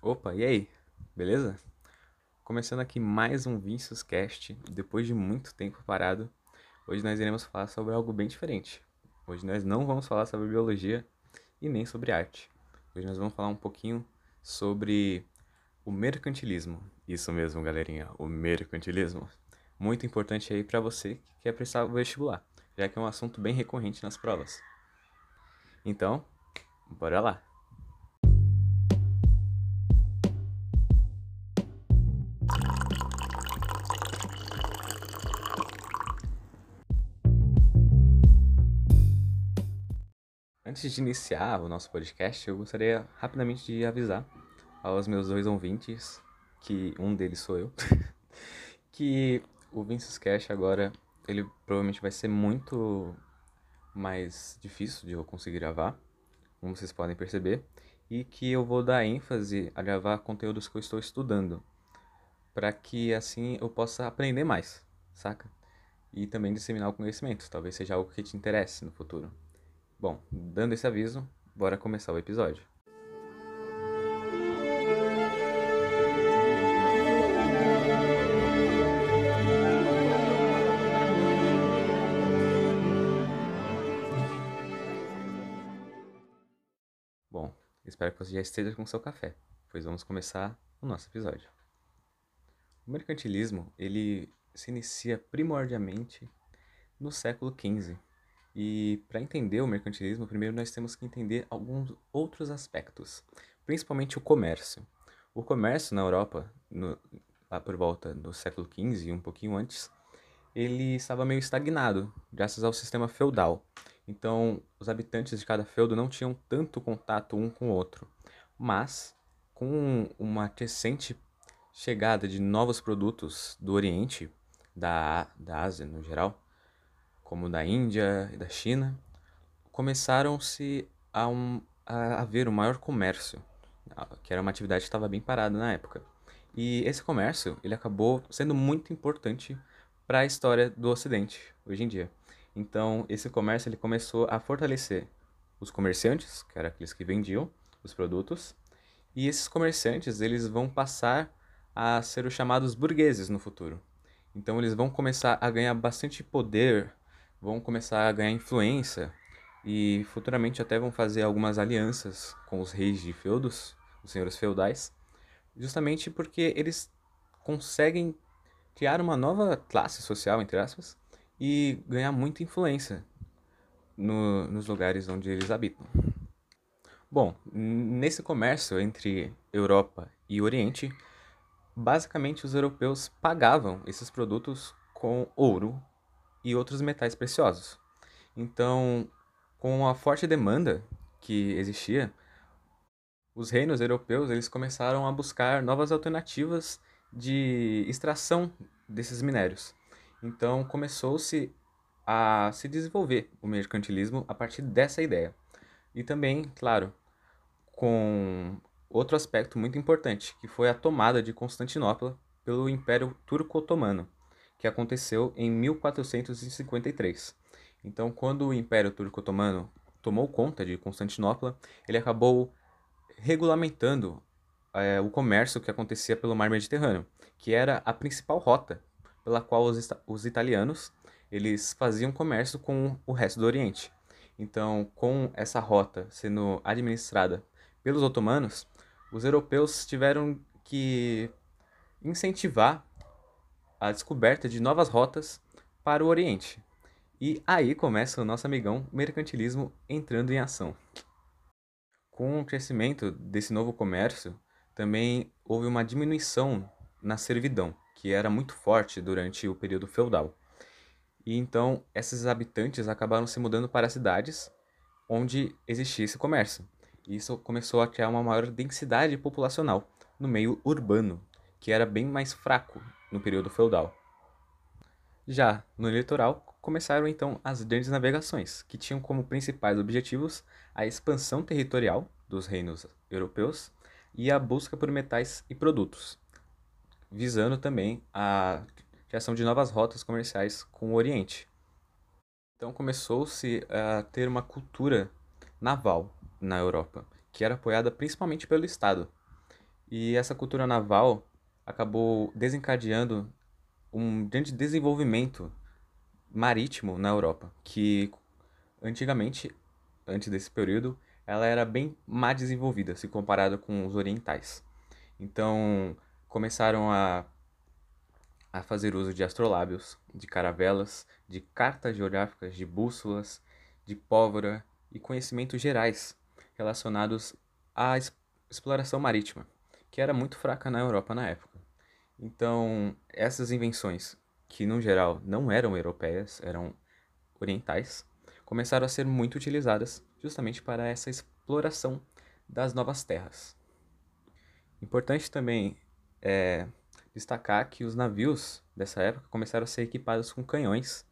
Opa, e aí? Beleza? Começando aqui mais um Vincius Cast, depois de muito tempo parado. Hoje nós iremos falar sobre algo bem diferente. Hoje nós não vamos falar sobre biologia e nem sobre arte. Hoje nós vamos falar um pouquinho sobre o mercantilismo. Isso mesmo, galerinha, o mercantilismo. Muito importante aí para você que quer prestar o vestibular, já que é um assunto bem recorrente nas provas. Então, bora lá. Antes de iniciar o nosso podcast, eu gostaria rapidamente de avisar aos meus dois ouvintes, que um deles sou eu, que o Vinicius Cash agora, ele provavelmente vai ser muito mais difícil de eu conseguir gravar, como vocês podem perceber, e que eu vou dar ênfase a gravar conteúdos que eu estou estudando, para que assim eu possa aprender mais, saca? E também disseminar o conhecimento, talvez seja algo que te interesse no futuro. Bom, dando esse aviso, bora começar o episódio. Bom, espero que você já esteja com seu café, pois vamos começar o nosso episódio. O mercantilismo, ele se inicia primordialmente no século XV, e para entender o mercantilismo, primeiro nós temos que entender alguns outros aspectos, principalmente o comércio. O comércio na Europa, no, lá por volta do século XV e um pouquinho antes, ele estava meio estagnado, graças ao sistema feudal. Então, os habitantes de cada feudo não tinham tanto contato um com o outro. Mas, com uma crescente chegada de novos produtos do Oriente, da, da Ásia no geral, como da Índia e da China, começaram-se a, um, a haver um maior comércio, que era uma atividade que estava bem parada na época. E esse comércio, ele acabou sendo muito importante para a história do Ocidente, hoje em dia. Então, esse comércio ele começou a fortalecer os comerciantes, que eram aqueles que vendiam os produtos, e esses comerciantes, eles vão passar a ser os chamados burgueses no futuro. Então, eles vão começar a ganhar bastante poder vão começar a ganhar influência e futuramente até vão fazer algumas alianças com os reis de feudos, os senhores feudais, justamente porque eles conseguem criar uma nova classe social, entre aspas, e ganhar muita influência no, nos lugares onde eles habitam. Bom, nesse comércio entre Europa e Oriente, basicamente os europeus pagavam esses produtos com ouro e outros metais preciosos. Então, com a forte demanda que existia, os reinos europeus eles começaram a buscar novas alternativas de extração desses minérios. Então, começou-se a se desenvolver o mercantilismo a partir dessa ideia. E também, claro, com outro aspecto muito importante, que foi a tomada de Constantinopla pelo Império Turco-Otomano que aconteceu em 1453. Então, quando o Império Turco-Otomano tomou conta de Constantinopla, ele acabou regulamentando é, o comércio que acontecia pelo mar Mediterrâneo, que era a principal rota pela qual os, os italianos eles faziam comércio com o resto do Oriente. Então, com essa rota sendo administrada pelos otomanos, os europeus tiveram que incentivar a descoberta de novas rotas para o Oriente. E aí começa o nosso amigão mercantilismo entrando em ação. Com o crescimento desse novo comércio, também houve uma diminuição na servidão, que era muito forte durante o período feudal. E então esses habitantes acabaram se mudando para cidades onde existia esse comércio. E isso começou a criar uma maior densidade populacional no meio urbano, que era bem mais fraco no período feudal. Já no litoral, começaram então as grandes navegações, que tinham como principais objetivos a expansão territorial dos reinos europeus e a busca por metais e produtos, visando também a criação de novas rotas comerciais com o Oriente. Então começou-se a ter uma cultura naval na Europa, que era apoiada principalmente pelo Estado. E essa cultura naval acabou desencadeando um grande desenvolvimento marítimo na Europa, que antigamente, antes desse período, ela era bem má desenvolvida se comparada com os orientais. Então, começaram a, a fazer uso de astrolábios, de caravelas, de cartas geográficas, de bússolas, de pólvora e conhecimentos gerais relacionados à exploração marítima, que era muito fraca na Europa na época. Então, essas invenções, que no geral não eram europeias, eram orientais, começaram a ser muito utilizadas justamente para essa exploração das novas terras. Importante também é destacar que os navios dessa época começaram a ser equipados com canhões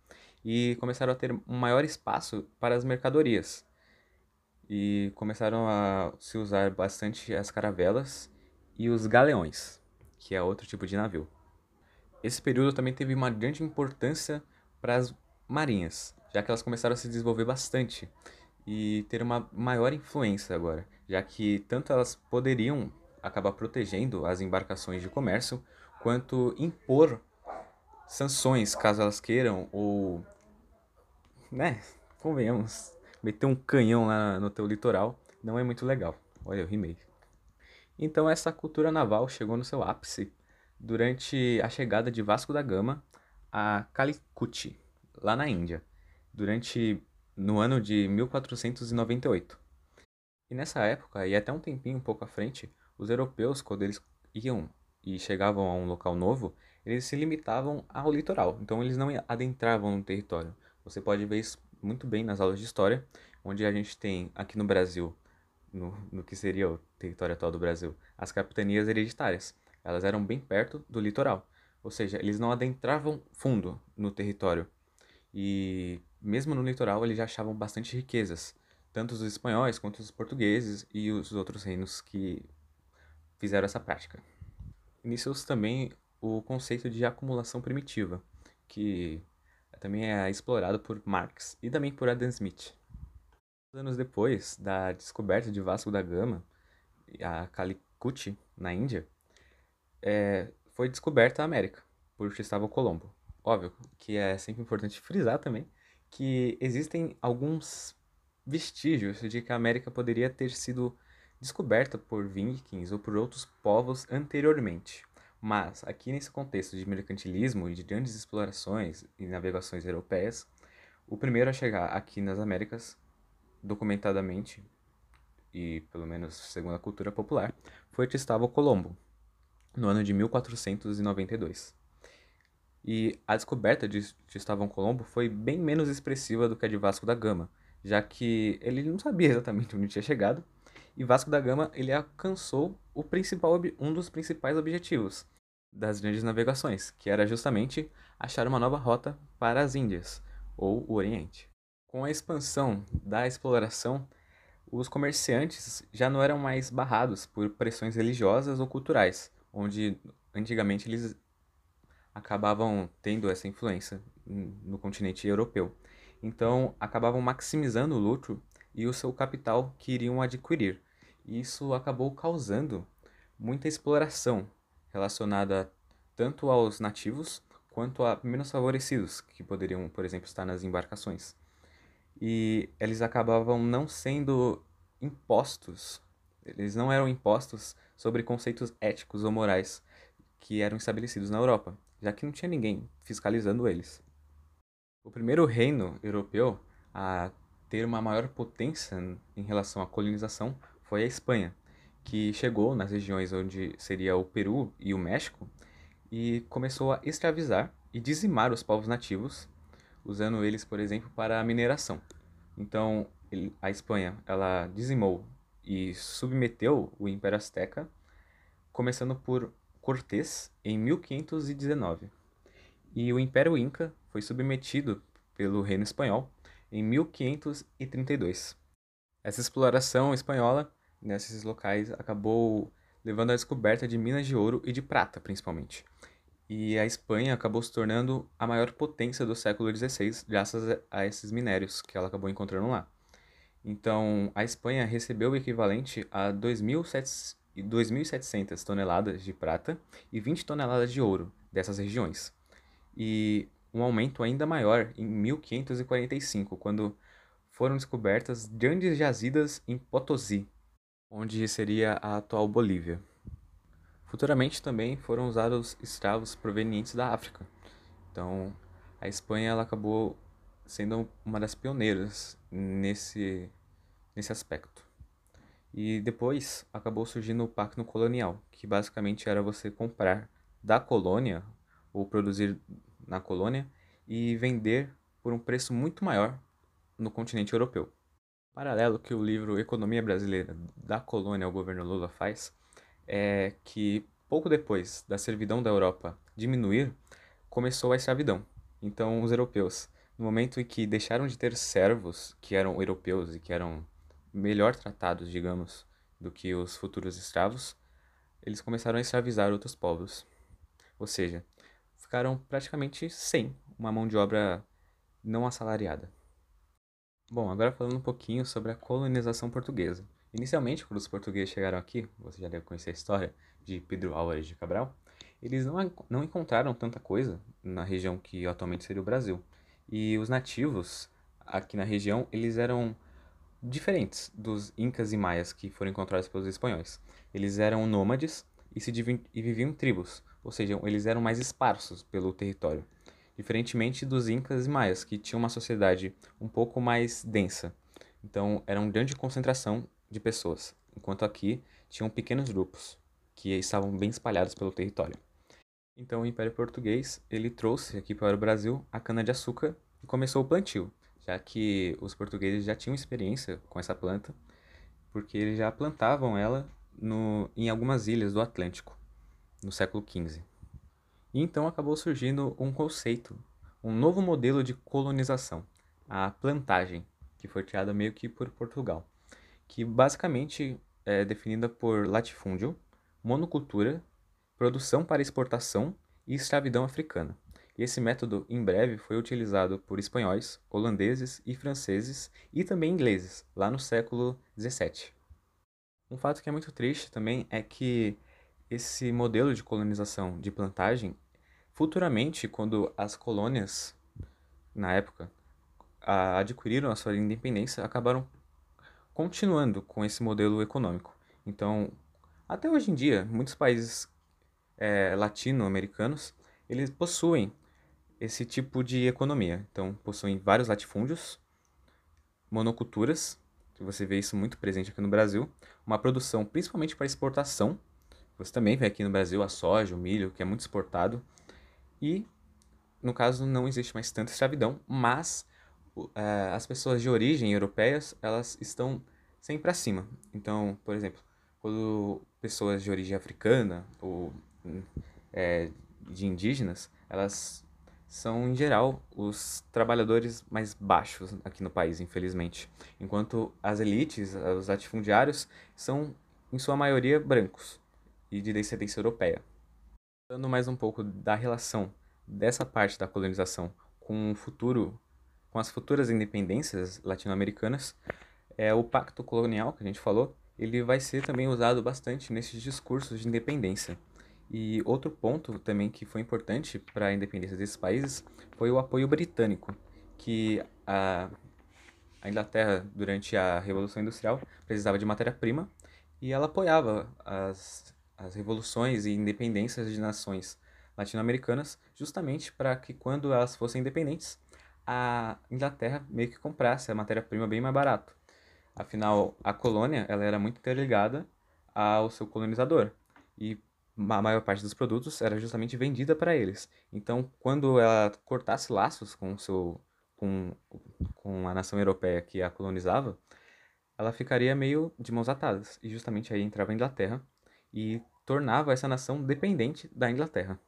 e começaram a ter um maior espaço para as mercadorias. E começaram a se usar bastante as caravelas e os galeões, que é outro tipo de navio. Esse período também teve uma grande importância para as marinhas, já que elas começaram a se desenvolver bastante e ter uma maior influência agora, já que tanto elas poderiam acabar protegendo as embarcações de comércio, quanto impor sanções caso elas queiram, ou, né, convenhamos, meter um canhão lá no teu litoral não é muito legal. Olha, eu rimei. Então essa cultura naval chegou no seu ápice durante a chegada de Vasco da Gama a Calicut, lá na Índia, durante no ano de 1498. E nessa época, e até um tempinho um pouco à frente, os europeus, quando eles iam e chegavam a um local novo, eles se limitavam ao litoral, então eles não adentravam no território. Você pode ver isso muito bem nas aulas de história, onde a gente tem aqui no Brasil, no, no que seria o território atual do Brasil, as capitanias hereditárias. Elas eram bem perto do litoral, ou seja, eles não adentravam fundo no território. E mesmo no litoral eles já achavam bastante riquezas, tanto os espanhóis quanto os portugueses e os outros reinos que fizeram essa prática. Iniciou-se também o conceito de acumulação primitiva, que também é explorado por Marx e também por Adam Smith. Anos depois da descoberta de Vasco da Gama, a Calicut, na Índia, é, foi descoberta a América por Cristóvão Colombo. Óbvio que é sempre importante frisar também que existem alguns vestígios de que a América poderia ter sido descoberta por vikings ou por outros povos anteriormente. Mas, aqui nesse contexto de mercantilismo e de grandes explorações e navegações europeias, o primeiro a chegar aqui nas Américas, documentadamente, e pelo menos segundo a cultura popular, foi Cristóvão Colombo, no ano de 1492. E a descoberta de Cristóvão Colombo foi bem menos expressiva do que a de Vasco da Gama, já que ele não sabia exatamente onde tinha chegado, e Vasco da Gama ele alcançou o principal, um dos principais objetivos das grandes navegações, que era justamente achar uma nova rota para as Índias, ou o Oriente. Com a expansão da exploração, os comerciantes já não eram mais barrados por pressões religiosas ou culturais, onde antigamente eles acabavam tendo essa influência no continente europeu. Então, acabavam maximizando o lucro e o seu capital que iriam adquirir. Isso acabou causando muita exploração relacionada tanto aos nativos quanto a menos favorecidos, que poderiam, por exemplo, estar nas embarcações. E eles acabavam não sendo impostos, eles não eram impostos sobre conceitos éticos ou morais que eram estabelecidos na Europa já que não tinha ninguém fiscalizando eles. O primeiro reino europeu a ter uma maior potência em relação à colonização foi a Espanha, que chegou nas regiões onde seria o Peru e o México e começou a escravizar e dizimar os povos nativos, usando eles, por exemplo, para a mineração. Então, a Espanha, ela dizimou e submeteu o Império Azteca, começando por Cortés em 1519, e o Império Inca foi submetido pelo Reino Espanhol em 1532. Essa exploração espanhola nesses locais acabou levando à descoberta de minas de ouro e de prata, principalmente. E a Espanha acabou se tornando a maior potência do século XVI graças a esses minérios que ela acabou encontrando lá. Então, a Espanha recebeu o equivalente a 2.700 2.700 toneladas de prata e 20 toneladas de ouro dessas regiões. E um aumento ainda maior em 1545, quando foram descobertas grandes jazidas em Potosí, onde seria a atual Bolívia. Futuramente também foram usados escravos provenientes da África. Então, a Espanha ela acabou sendo uma das pioneiras nesse, nesse aspecto. E depois acabou surgindo o pacto colonial, que basicamente era você comprar da colônia ou produzir na colônia e vender por um preço muito maior no continente europeu. Paralelo que o livro Economia Brasileira da Colônia ao Governo Lula faz é que pouco depois da servidão da Europa diminuir, começou a escravidão. Então, os europeus, no momento em que deixaram de ter servos que eram europeus e que eram melhor tratados, digamos, do que os futuros escravos, eles começaram a escravizar outros povos. Ou seja, ficaram praticamente sem uma mão de obra não assalariada. Bom, agora falando um pouquinho sobre a colonização portuguesa. Inicialmente, quando os portugueses chegaram aqui, você já deve conhecer a história de Pedro Álvares de Cabral, eles não, não encontraram tanta coisa na região que atualmente seria o Brasil. E os nativos aqui na região, eles eram diferentes dos incas e maias que foram encontrados pelos espanhóis. Eles eram nômades e, se e viviam em tribos, ou seja, eles eram mais esparsos pelo território diferentemente dos incas e maias, que tinham uma sociedade um pouco mais densa. Então, era uma grande concentração de pessoas, enquanto aqui tinham pequenos grupos que estavam bem espalhados pelo território. Então, o Império Português ele trouxe aqui para o Brasil a cana-de-açúcar e começou o plantio, já que os portugueses já tinham experiência com essa planta, porque eles já plantavam ela no, em algumas ilhas do Atlântico, no século XV. E então acabou surgindo um conceito, um novo modelo de colonização, a plantagem, que foi criada meio que por Portugal, que basicamente é definida por latifúndio, monocultura, produção para exportação e escravidão africana. E esse método, em breve, foi utilizado por espanhóis, holandeses e franceses e também ingleses, lá no século XVII. Um fato que é muito triste também é que esse modelo de colonização de plantagem Futuramente, quando as colônias, na época, adquiriram a sua independência, acabaram continuando com esse modelo econômico. Então, até hoje em dia, muitos países é, latino-americanos, eles possuem esse tipo de economia. Então, possuem vários latifúndios, monoculturas, que você vê isso muito presente aqui no Brasil, uma produção principalmente para exportação. Você também vê aqui no Brasil a soja, o milho, que é muito exportado. E, no caso, não existe mais tanta escravidão, mas as pessoas de origem europeias, elas estão sempre acima. Então, por exemplo, quando pessoas de origem africana ou é, de indígenas, elas são, em geral, os trabalhadores mais baixos aqui no país, infelizmente. Enquanto as elites, os latifundiários, são, em sua maioria, brancos e de descendência europeia. Falando mais um pouco da relação dessa parte da colonização com o futuro, com as futuras independências latino-americanas, é o pacto colonial que a gente falou, ele vai ser também usado bastante nesses discursos de independência. E outro ponto também que foi importante para a independência desses países foi o apoio britânico, que a, a Inglaterra, durante a Revolução Industrial, precisava de matéria-prima e ela apoiava as as revoluções e independências de nações latino-americanas, justamente para que quando elas fossem independentes, a Inglaterra meio que comprasse a matéria-prima bem mais barato. Afinal, a colônia ela era muito interligada ao seu colonizador e a maior parte dos produtos era justamente vendida para eles. Então, quando ela cortasse laços com seu com, com a nação europeia que a colonizava, ela ficaria meio de mãos atadas. E justamente aí entrava a Inglaterra e tornava essa nação dependente da Inglaterra.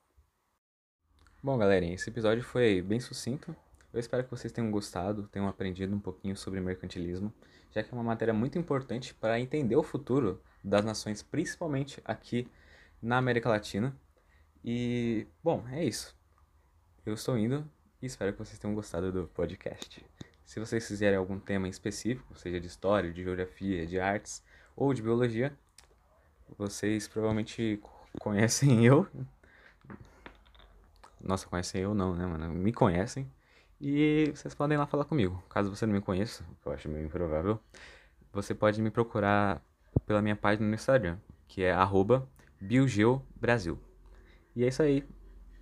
Bom, galerinha, esse episódio foi bem sucinto. Eu espero que vocês tenham gostado, tenham aprendido um pouquinho sobre mercantilismo, já que é uma matéria muito importante para entender o futuro das nações, principalmente aqui na América Latina. E, bom, é isso. Eu estou indo e espero que vocês tenham gostado do podcast. Se vocês quiserem algum tema específico, seja de história, de geografia, de artes ou de biologia, vocês provavelmente conhecem eu. Nossa, conhecem eu não, né, mano? Me conhecem. E vocês podem lá falar comigo. Caso você não me conheça, que eu acho meio improvável, você pode me procurar pela minha página no Instagram, que é biogeobrasil. E é isso aí.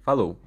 Falou.